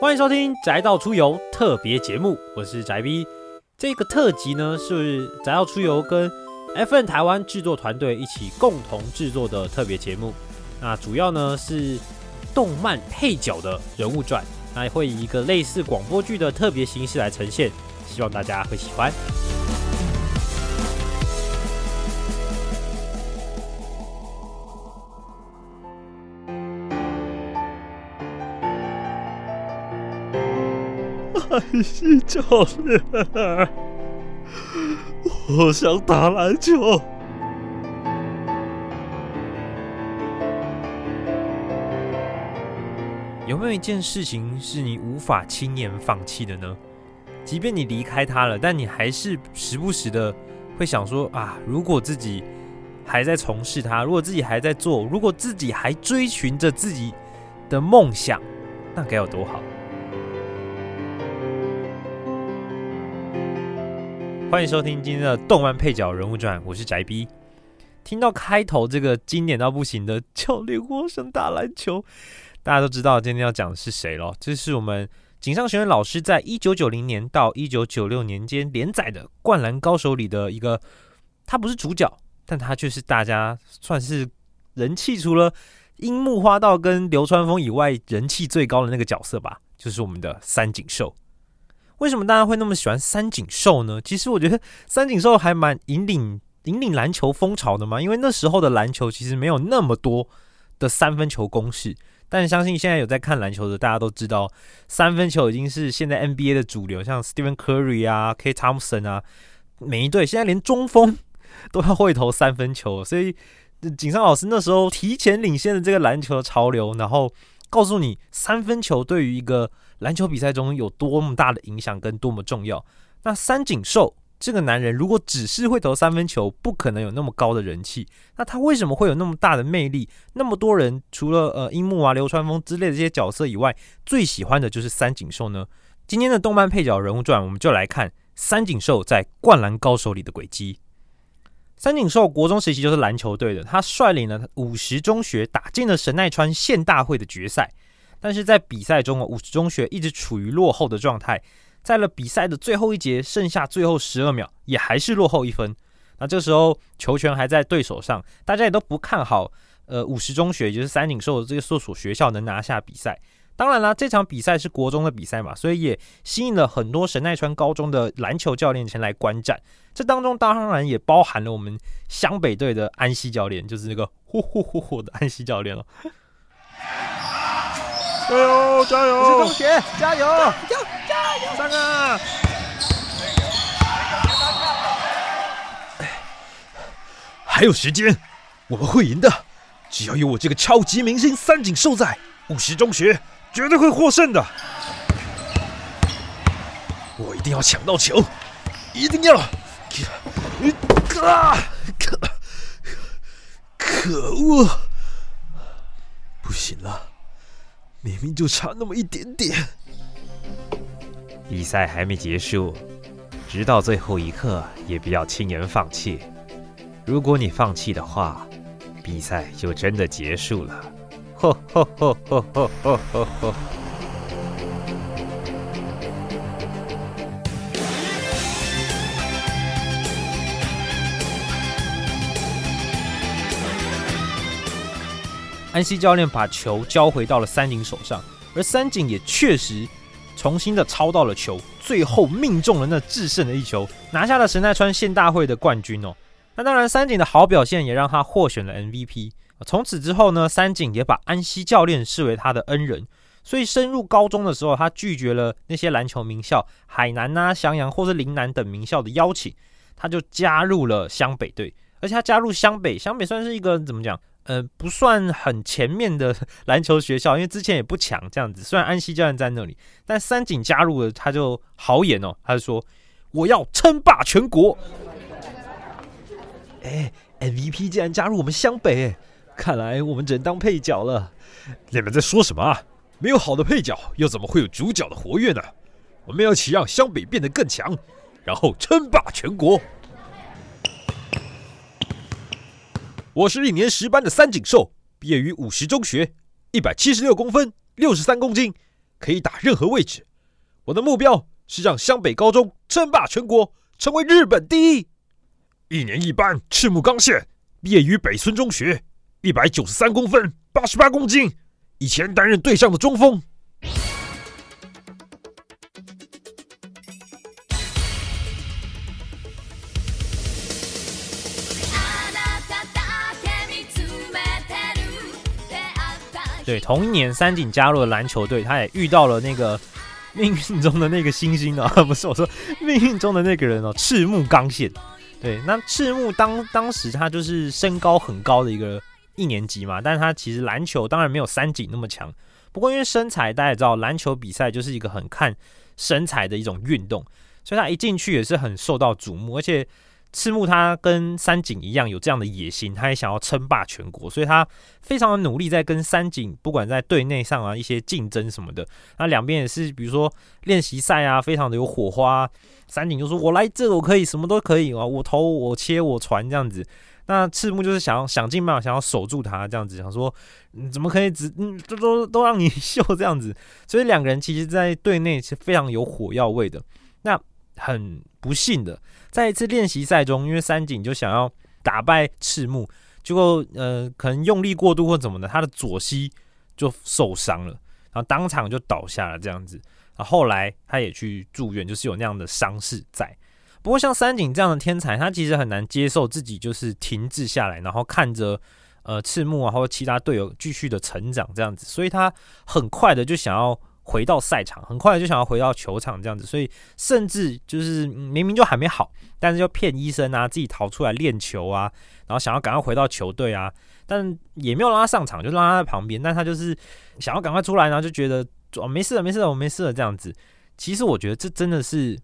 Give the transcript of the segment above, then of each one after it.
欢迎收听《宅道出游》特别节目，我是宅 B。这个特辑呢是《宅道出游》跟 FN 台湾制作团队一起共同制作的特别节目。那主要呢是动漫配角的人物传，那会以一个类似广播剧的特别形式来呈现，希望大家会喜欢。安西教练，我想打篮球。有没有一件事情是你无法轻言放弃的呢？即便你离开他了，但你还是时不时的会想说啊，如果自己还在从事它，如果自己还在做，如果自己还追寻着自己的梦想，那该有多好！欢迎收听今天的动漫配角人物传，我是宅 B。听到开头这个经典到不行的教练，我想打篮球。大家都知道今天要讲的是谁了？这是我们井上学院老师在一九九零年到一九九六年间连载的《灌篮高手》里的一个，他不是主角，但他却是大家算是人气除了樱木花道跟流川枫以外人气最高的那个角色吧，就是我们的三井寿。为什么大家会那么喜欢三井寿呢？其实我觉得三井寿还蛮引领引领篮球风潮的嘛，因为那时候的篮球其实没有那么多的三分球公式。但相信现在有在看篮球的，大家都知道三分球已经是现在 NBA 的主流，像 Stephen Curry 啊、K Thompson 啊，每一队现在连中锋都要会投三分球，所以井上老师那时候提前领先了这个篮球的潮流，然后告诉你三分球对于一个篮球比赛中有多么大的影响跟多么重要。那三井寿。这个男人如果只是会投三分球，不可能有那么高的人气。那他为什么会有那么大的魅力？那么多人除了呃樱木啊、流川枫之类的这些角色以外，最喜欢的就是三井寿呢？今天的动漫配角人物传，我们就来看三井寿在《灌篮高手》里的轨迹。三井寿国中时期就是篮球队的，他率领了五十中学打进了神奈川县大会的决赛，但是在比赛中啊，五十中学一直处于落后的状态。在了比赛的最后一节，剩下最后十二秒，也还是落后一分。那这时候球权还在对手上，大家也都不看好。呃，五十中学，也就是三井寿的这个所所学校能拿下比赛。当然啦，这场比赛是国中的比赛嘛，所以也吸引了很多神奈川高中的篮球教练前来观战。这当中当然也包含了我们湘北队的安西教练，就是那个呼呼呼呼的安西教练了。加油！加油！五十中学，加油！加加油！上啊！还有时间，我们会赢的。只要有我这个超级明星三井寿在，五十中学绝对会获胜的。我一定要抢到球，一定要！啊！可可恶！不行了。明明就差那么一点点，比赛还没结束，直到最后一刻也不要轻言放弃。如果你放弃的话，比赛就真的结束了。安西教练把球交回到了三井手上，而三井也确实重新的抄到了球，最后命中了那制胜的一球，拿下了神奈川县大会的冠军哦。那当然，三井的好表现也让他获选了 MVP。从此之后呢，三井也把安西教练视为他的恩人，所以升入高中的时候，他拒绝了那些篮球名校海南啊、襄阳或是陵南等名校的邀请，他就加入了湘北队。而且他加入湘北，湘北算是一个怎么讲？呃，不算很前面的篮球学校，因为之前也不强这样子。虽然安西教练在那里，但三井加入了，他就好演哦，他就说我要称霸全国。哎，MVP 竟然加入我们湘北，看来我们只能当配角了。你们在说什么啊？没有好的配角，又怎么会有主角的活跃呢？我们要起让湘北变得更强，然后称霸全国。我是一年十班的三井寿，毕业于五十中学，一百七十六公分，六十三公斤，可以打任何位置。我的目标是让湘北高中称霸全国，成为日本第一。一年一班赤木刚宪，毕业于北村中学，一百九十三公分，八十八公斤，以前担任队上的中锋。对，同一年三井加入了篮球队，他也遇到了那个 命运中的那个星星啊，不是我说命运中的那个人哦，赤木刚宪。对，那赤木当当时他就是身高很高的一个一年级嘛，但是他其实篮球当然没有三井那么强，不过因为身材大家也知道，篮球比赛就是一个很看身材的一种运动，所以他一进去也是很受到瞩目，而且。赤木他跟三井一样有这样的野心，他也想要称霸全国，所以他非常的努力在跟三井，不管在队内上啊一些竞争什么的，那两边也是，比如说练习赛啊，非常的有火花。三井就说：“我来这，我可以什么都可以啊，我投我切我传这样子。”那赤木就是想要想尽办法想要守住他这样子，想说怎么可以只嗯都都都让你秀这样子，所以两个人其实在队内是非常有火药味的。那很不幸的。在一次练习赛中，因为三井就想要打败赤木，结果呃可能用力过度或怎么的，他的左膝就受伤了，然后当场就倒下了这样子。然后后来他也去住院，就是有那样的伤势在。不过像三井这样的天才，他其实很难接受自己就是停滞下来，然后看着呃赤木啊或者其他队友继续的成长这样子，所以他很快的就想要。回到赛场，很快就想要回到球场这样子，所以甚至就是明明就还没好，但是就骗医生啊，自己逃出来练球啊，然后想要赶快回到球队啊，但也没有让他上场，就让他在旁边，但他就是想要赶快出来，然后就觉得哦没事了，没事了，我没事了这样子。其实我觉得这真的是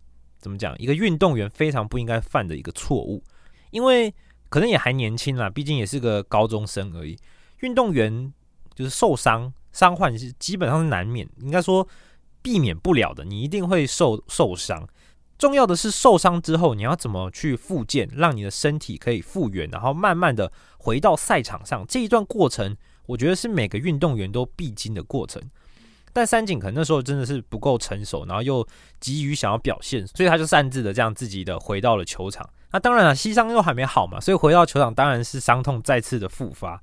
怎么讲，一个运动员非常不应该犯的一个错误，因为可能也还年轻啦，毕竟也是个高中生而已。运动员就是受伤。伤患是基本上是难免，应该说避免不了的。你一定会受受伤，重要的是受伤之后你要怎么去复健，让你的身体可以复原，然后慢慢的回到赛场上。这一段过程，我觉得是每个运动员都必经的过程。但三井可能那时候真的是不够成熟，然后又急于想要表现，所以他就擅自的这样自己的回到了球场。那当然了，膝伤又还没好嘛，所以回到球场当然是伤痛再次的复发。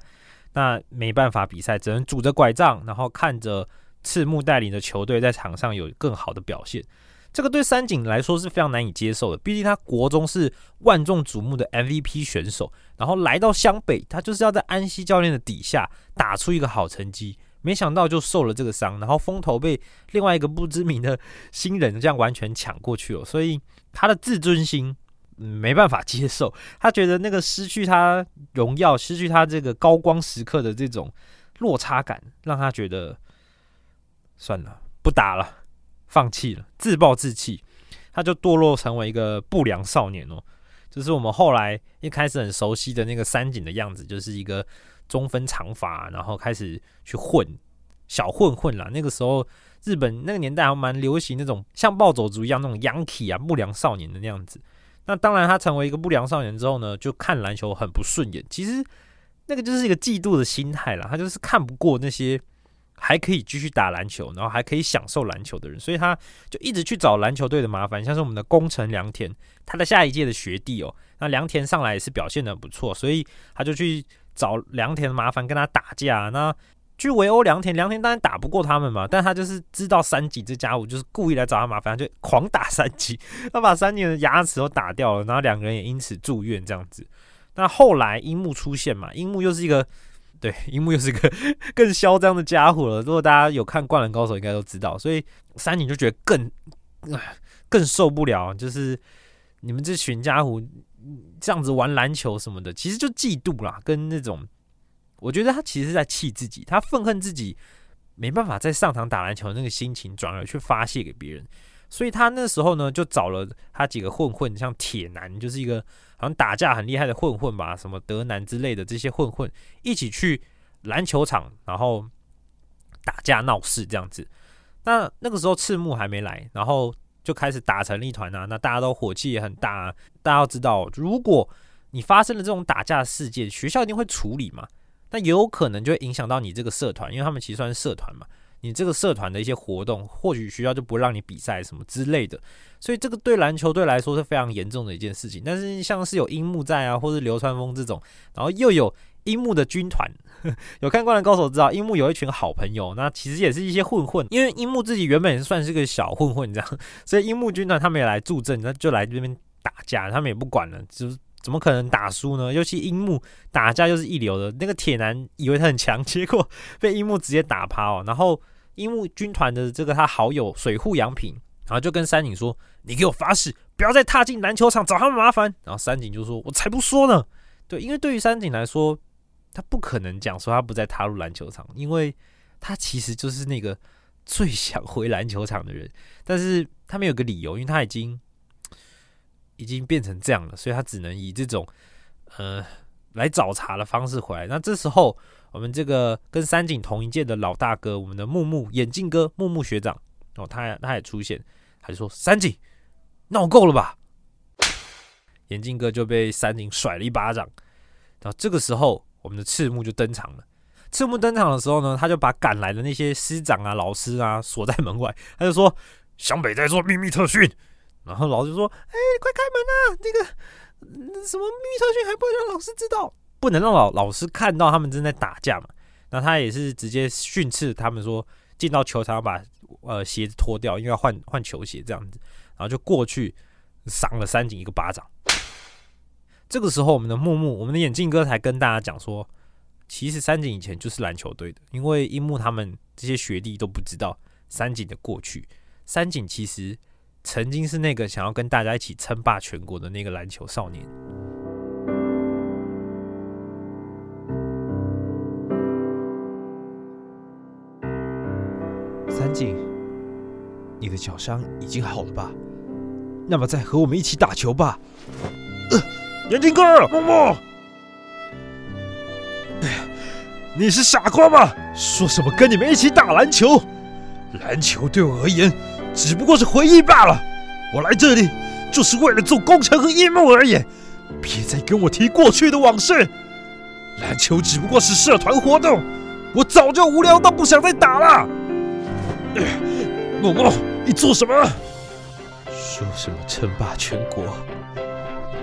那没办法比赛，只能拄着拐杖，然后看着赤木带领的球队在场上有更好的表现。这个对三井来说是非常难以接受的，毕竟他国中是万众瞩目的 MVP 选手，然后来到湘北，他就是要在安西教练的底下打出一个好成绩，没想到就受了这个伤，然后风头被另外一个不知名的新人这样完全抢过去了，所以他的自尊心。没办法接受，他觉得那个失去他荣耀、失去他这个高光时刻的这种落差感，让他觉得算了，不打了，放弃了，自暴自弃，他就堕落成为一个不良少年哦。就是我们后来一开始很熟悉的那个三井的样子，就是一个中分长发，然后开始去混小混混啦。那个时候日本那个年代还蛮流行那种像暴走族一样那种 Yankee 啊不良少年的那样子。那当然，他成为一个不良少年之后呢，就看篮球很不顺眼。其实那个就是一个嫉妒的心态啦，他就是看不过那些还可以继续打篮球，然后还可以享受篮球的人，所以他就一直去找篮球队的麻烦。像是我们的工程良田，他的下一届的学弟哦，那良田上来也是表现的不错，所以他就去找良田麻烦，跟他打架。那去围殴良田，良田当然打不过他们嘛，但他就是知道三井这家伙就是故意来找他麻烦，就狂打三井，他把三井的牙齿都打掉了，然后两个人也因此住院这样子。那后来樱木出现嘛，樱木又是一个对，樱木又是个更嚣张的家伙了。如果大家有看《灌篮高手》，应该都知道。所以三井就觉得更 更受不了，就是你们这群家伙这样子玩篮球什么的，其实就嫉妒啦，跟那种我觉得他其实是在气自己，他愤恨自己没办法在上场打篮球那个心情，转而去发泄给别人。所以他那时候呢，就找了他几个混混，像铁男，就是一个好像打架很厉害的混混吧，什么德男之类的这些混混，一起去篮球场，然后打架闹事这样子。那那个时候赤木还没来，然后就开始打成一团啊。那大家都火气也很大。啊大家要知道，如果你发生了这种打架事件，学校一定会处理嘛。那也有可能就会影响到你这个社团，因为他们其实算是社团嘛。你这个社团的一些活动，或许学校就不让你比赛什么之类的，所以这个对篮球队来说是非常严重的一件事情。但是像是有樱木在啊，或是流川枫这种，然后又有樱木的军团，有看《灌篮高手》知道，樱木有一群好朋友，那其实也是一些混混，因为樱木自己原本也算是个小混混这样，所以樱木军团他们也来助阵，那就来这边打架，他们也不管了，就怎么可能打输呢？尤其樱木打架就是一流的，那个铁男以为他很强，结果被樱木直接打趴哦。然后樱木军团的这个他好友水户洋平，然后就跟山井说：“你给我发誓，不要再踏进篮球场找他们麻烦。”然后山井就说：“我才不说呢。”对，因为对于山井来说，他不可能讲说他不再踏入篮球场，因为他其实就是那个最想回篮球场的人。但是他没有个理由，因为他已经。已经变成这样了，所以他只能以这种呃来找茬的方式回来。那这时候，我们这个跟三井同一届的老大哥，我们的木木眼镜哥木木学长哦，他他也出现，他就说：“三井闹够了吧？”眼镜哥就被三井甩了一巴掌。然后这个时候，我们的赤木就登场了。赤木登场的时候呢，他就把赶来的那些师长啊、老师啊锁在门外，他就说：“湘北在做秘密特训。”然后老师说：“哎，快开门啊！那个什么秘密特训还不能让老师知道，不能让老老师看到他们正在打架嘛。”那他也是直接训斥他们说：“进到球场把呃鞋子脱掉，因为要换换球鞋这样子。”然后就过去赏了三井一个巴掌。这个时候，我们的木木，我们的眼镜哥才跟大家讲说：“其实三井以前就是篮球队的，因为樱木他们这些学弟都不知道三井的过去。三井其实。”曾经是那个想要跟大家一起称霸全国的那个篮球少年。三井，你的脚伤已经好了吧？那么再和我们一起打球吧。眼镜哥，默默，你是傻瓜吗？说什么跟你们一起打篮球？篮球对我而言。只不过是回忆罢了。我来这里就是为了做工程和樱木而已。别再跟我提过去的往事。篮球只不过是社团活动，我早就无聊到不想再打了。默默，你做什么？说什么称霸全国？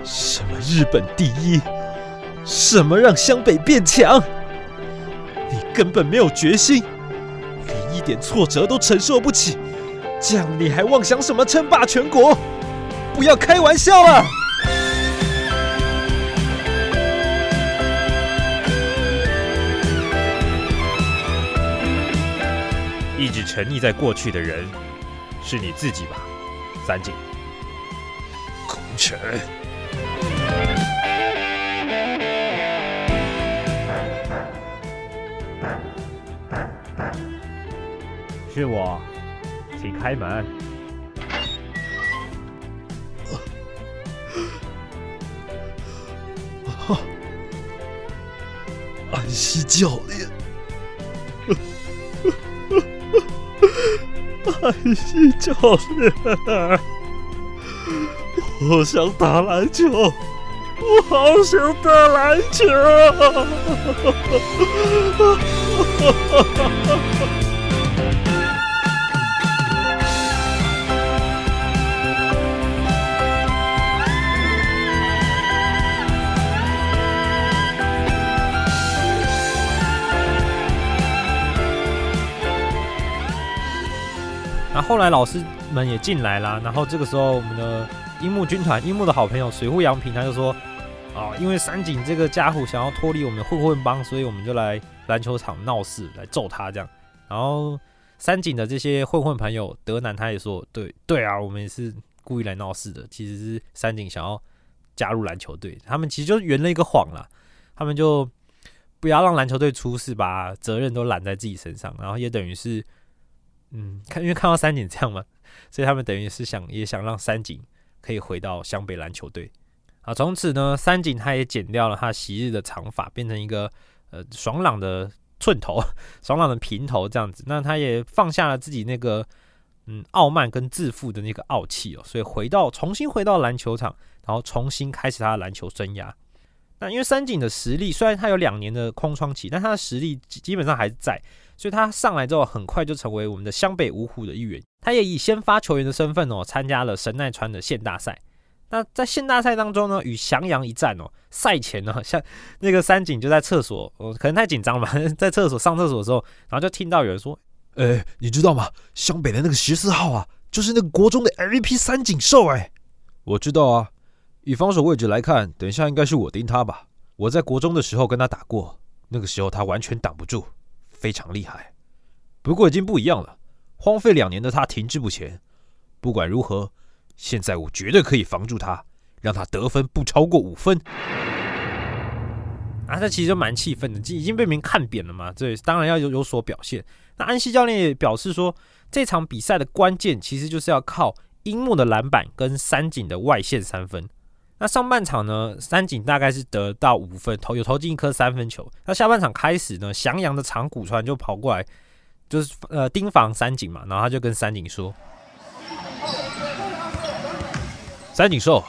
什么日本第一？什么让湘北变强？你根本没有决心，连一点挫折都承受不起。这样你还妄想什么称霸全国？不要开玩笑了！一直沉溺在过去的人，是你自己吧，三井。空城，是我。请开门。安西教练，安西教练，我想打篮球，我好想打篮球。后来老师们也进来啦，然后这个时候我们的樱木军团，樱木的好朋友水户洋平他就说：“啊，因为三井这个家伙想要脱离我们混混帮，所以我们就来篮球场闹事，来揍他这样。然后三井的这些混混朋友德南他也说，对对啊，我们也是故意来闹事的，其实是三井想要加入篮球队，他们其实就圆了一个谎啦，他们就不要让篮球队出事，把责任都揽在自己身上，然后也等于是，嗯，看因为看到三井这样嘛，所以他们等于是想也想让三井可以回到湘北篮球队。啊，从此呢，三井他也剪掉了他昔日的长发，变成一个呃爽朗的寸头，爽朗的平头这样子。那他也放下了自己那个嗯傲慢跟自负的那个傲气哦，所以回到重新回到篮球场，然后重新开始他的篮球生涯。那因为三井的实力虽然他有两年的空窗期，但他的实力基本上还是在，所以他上来之后很快就成为我们的湘北五虎的一员。他也以先发球员的身份哦，参加了神奈川的县大赛。那在县大赛当中呢，与翔阳一战哦，赛前呢，像那个三井就在厕所，哦，可能太紧张吧，在厕所上厕所的时候，然后就听到有人说：“哎，你知道吗？湘北的那个十四号啊，就是那个国中的 MVP 三井寿。”哎，我知道啊。以防守位置来看，等一下应该是我盯他吧。我在国中的时候跟他打过，那个时候他完全挡不住，非常厉害。不过已经不一样了，荒废两年的他停滞不前。不管如何。现在我绝对可以防住他，让他得分不超过五分。啊，这其实蛮气愤的，已经被别人看扁了嘛。这当然要有有所表现。那安西教练也表示说，这场比赛的关键其实就是要靠樱木的篮板跟三井的外线三分。那上半场呢，三井大概是得到五分，投有投进一颗三分球。那下半场开始呢，翔阳的长谷川就跑过来，就是呃盯防三井嘛，然后他就跟三井说。三井寿，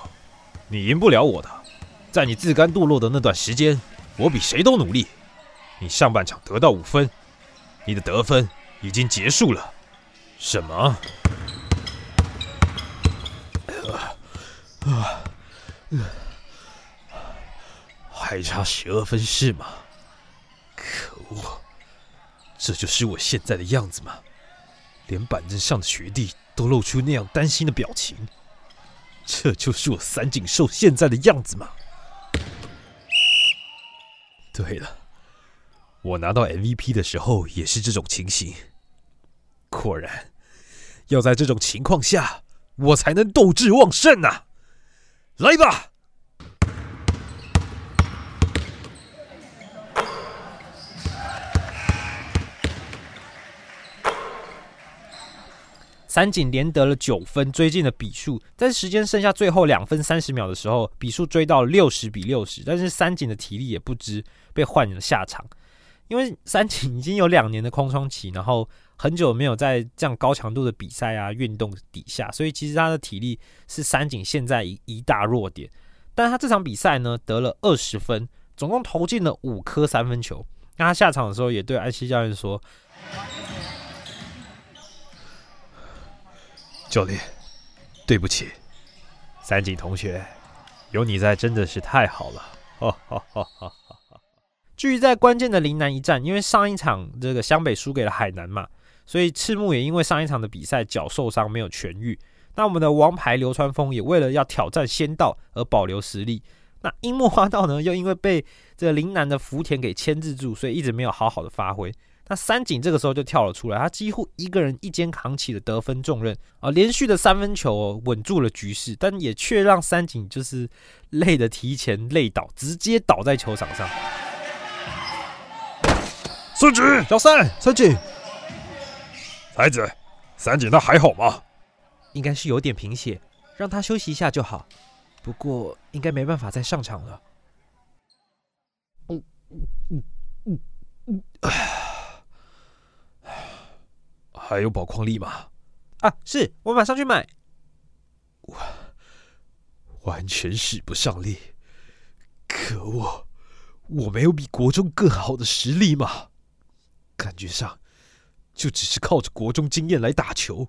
你赢不了我的。在你自甘堕落的那段时间，我比谁都努力。你上半场得到五分，你的得分已经结束了。什么？啊 嗯还差十二分是吗？可恶！这就是我现在的样子吗？连板凳上的学弟都露出那样担心的表情。这就是我三井寿现在的样子吗？对了，我拿到 MVP 的时候也是这种情形。果然，要在这种情况下，我才能斗志旺盛啊！来吧！三井连得了九分，追进了比数。在时间剩下最后两分三十秒的时候，比数追到六十比六十。但是三井的体力也不支，被换了下场。因为三井已经有两年的空窗期，然后很久没有在这样高强度的比赛啊运动底下，所以其实他的体力是三井现在一一大弱点。但他这场比赛呢得了二十分，总共投进了五颗三分球。那他下场的时候也对安西教练说。教练，对不起，三井同学，有你在真的是太好了。哈哈哈哈哈！至于在关键的陵南一战，因为上一场这个湘北输给了海南嘛，所以赤木也因为上一场的比赛脚受伤没有痊愈。那我们的王牌流川枫也为了要挑战仙道而保留实力。那樱木花道呢，又因为被这个陵南的福田给牵制住，所以一直没有好好的发挥。那三井这个时候就跳了出来，他几乎一个人一肩扛起了得分重任啊，连续的三分球稳住了局势，但也却让三井就是累的提前累倒，直接倒在球场上。孙子，小三，三井，孩子，三姐她还好吗？应该是有点贫血，让她休息一下就好。不过应该没办法再上场了。嗯嗯嗯嗯，哎。还有宝矿力吗？啊，是我马上去买。我完全使不上力，可恶！我没有比国中更好的实力吗？感觉上就只是靠着国中经验来打球。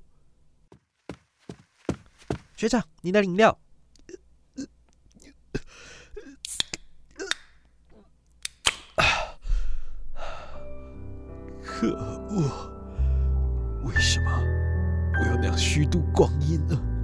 学长，你的饮料。可恶！为什么我要那样虚度光阴呢？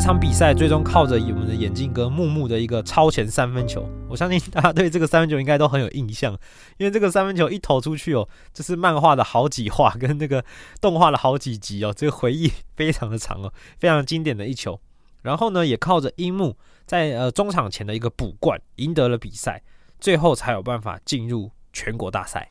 这场比赛最终靠着我们的眼镜哥木木的一个超前三分球，我相信大家对这个三分球应该都很有印象，因为这个三分球一投出去哦，这是漫画的好几话跟那个动画的好几集哦，这个回忆非常的长哦，非常经典的一球。然后呢，也靠着樱木在呃中场前的一个补冠，赢得了比赛，最后才有办法进入全国大赛。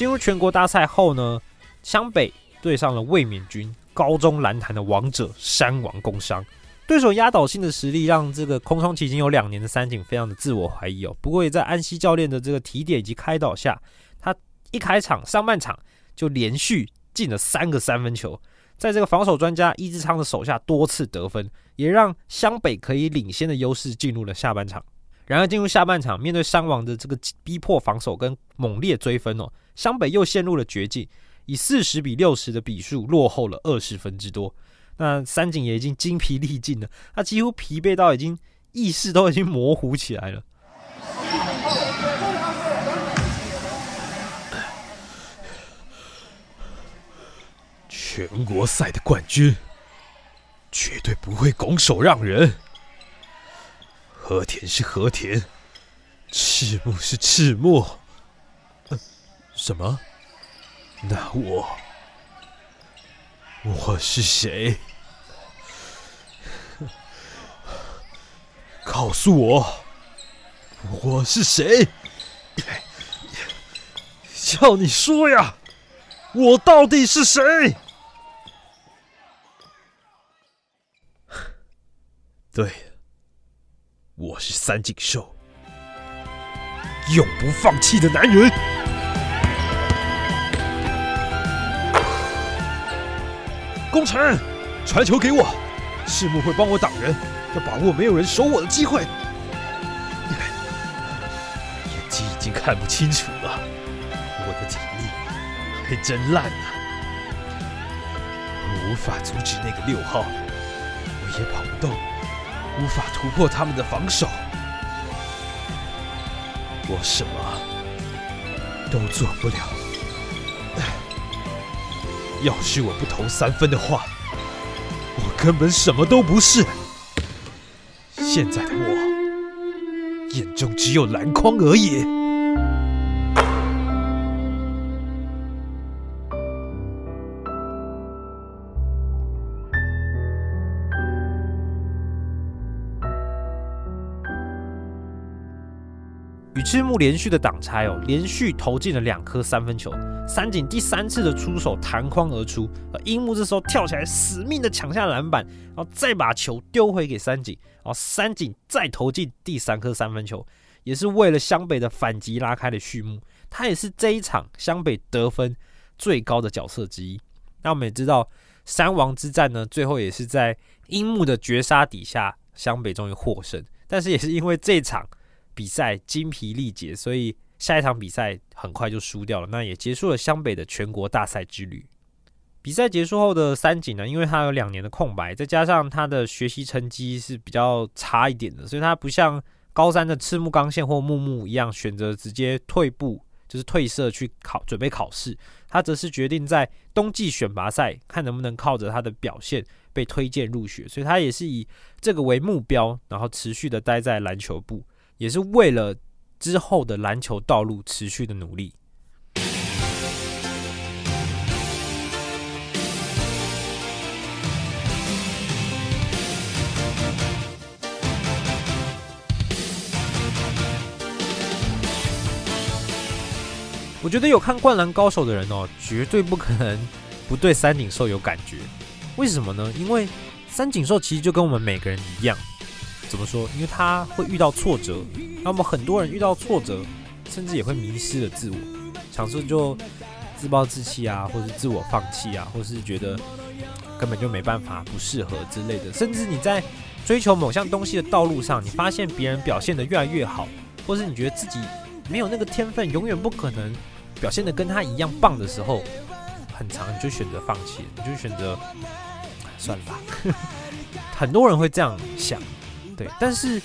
进入全国大赛后呢，湘北对上了卫冕军高中篮坛的王者山王工商，对手压倒性的实力让这个空窗期已经有两年的三井非常的自我怀疑哦。不过也在安西教练的这个提点以及开导下，他一开场上半场就连续进了三个三分球，在这个防守专家伊之昌的手下多次得分，也让湘北可以领先的优势进入了下半场。然而进入下半场，面对山王的这个逼迫防守跟猛烈追分哦。湘北又陷入了绝境，以四十比六十的比数落后了二十分之多。那三井也已经精疲力尽了，他几乎疲惫到已经意识都已经模糊起来了。全国赛的冠军绝对不会拱手让人。和田是和田，赤木是赤木。什么？那我我是谁？告诉我，我是谁？叫你说呀！我到底是谁？对，我是三井寿，永不放弃的男人。工程，传球给我，赤木会帮我挡人，要把握没有人守我的机会。眼睛已经看不清楚了，我的体力还真烂啊！我无法阻止那个六号，我也跑不动，无法突破他们的防守，我什么都做不了。要是我不投三分的话，我根本什么都不是。现在的我，眼中只有篮筐而已。赤木连续的挡拆哦，连续投进了两颗三分球。三井第三次的出手弹框而出，而樱木这时候跳起来死命的抢下篮板，然后再把球丢回给三井，然后三井再投进第三颗三分球，也是为了湘北的反击拉开了序幕。他也是这一场湘北得分最高的角色之一。那我们也知道，三王之战呢，最后也是在樱木的绝杀底下，湘北终于获胜。但是也是因为这场比赛精疲力竭，所以。下一场比赛很快就输掉了，那也结束了湘北的全国大赛之旅。比赛结束后的三井呢，因为他有两年的空白，再加上他的学习成绩是比较差一点的，所以他不像高三的赤木刚宪或木木一样选择直接退步，就是退社去考准备考试。他则是决定在冬季选拔赛看能不能靠着他的表现被推荐入学，所以他也是以这个为目标，然后持续的待在篮球部，也是为了。之后的篮球道路持续的努力。我觉得有看《灌篮高手》的人哦，绝对不可能不对三井寿有感觉。为什么呢？因为三井寿其实就跟我们每个人一样。怎么说？因为他会遇到挫折，那么很多人遇到挫折，甚至也会迷失了自我，尝试就自暴自弃啊，或是自我放弃啊，或是觉得根本就没办法、不适合之类的。甚至你在追求某项东西的道路上，你发现别人表现得越来越好，或是你觉得自己没有那个天分，永远不可能表现得跟他一样棒的时候，很长你就选择放弃，你就选择算了吧。很多人会这样想。对，但是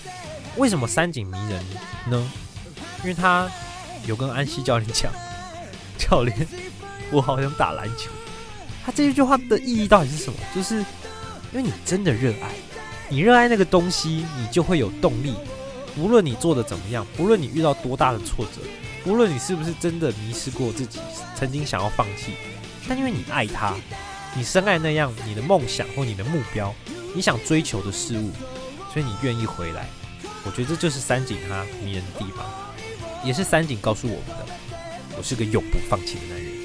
为什么三井迷人呢？因为他有跟安西教练讲，教练，我好想打篮球。他这一句话的意义到底是什么？就是因为你真的热爱，你热爱那个东西，你就会有动力。无论你做的怎么样，不论你遇到多大的挫折，无论你是不是真的迷失过自己，曾经想要放弃，但因为你爱他，你深爱那样你的梦想或你的目标，你想追求的事物，所以你愿意回来。我觉得这就是三井他迷人的地方也是三井告诉我们的我是个永不放弃的男人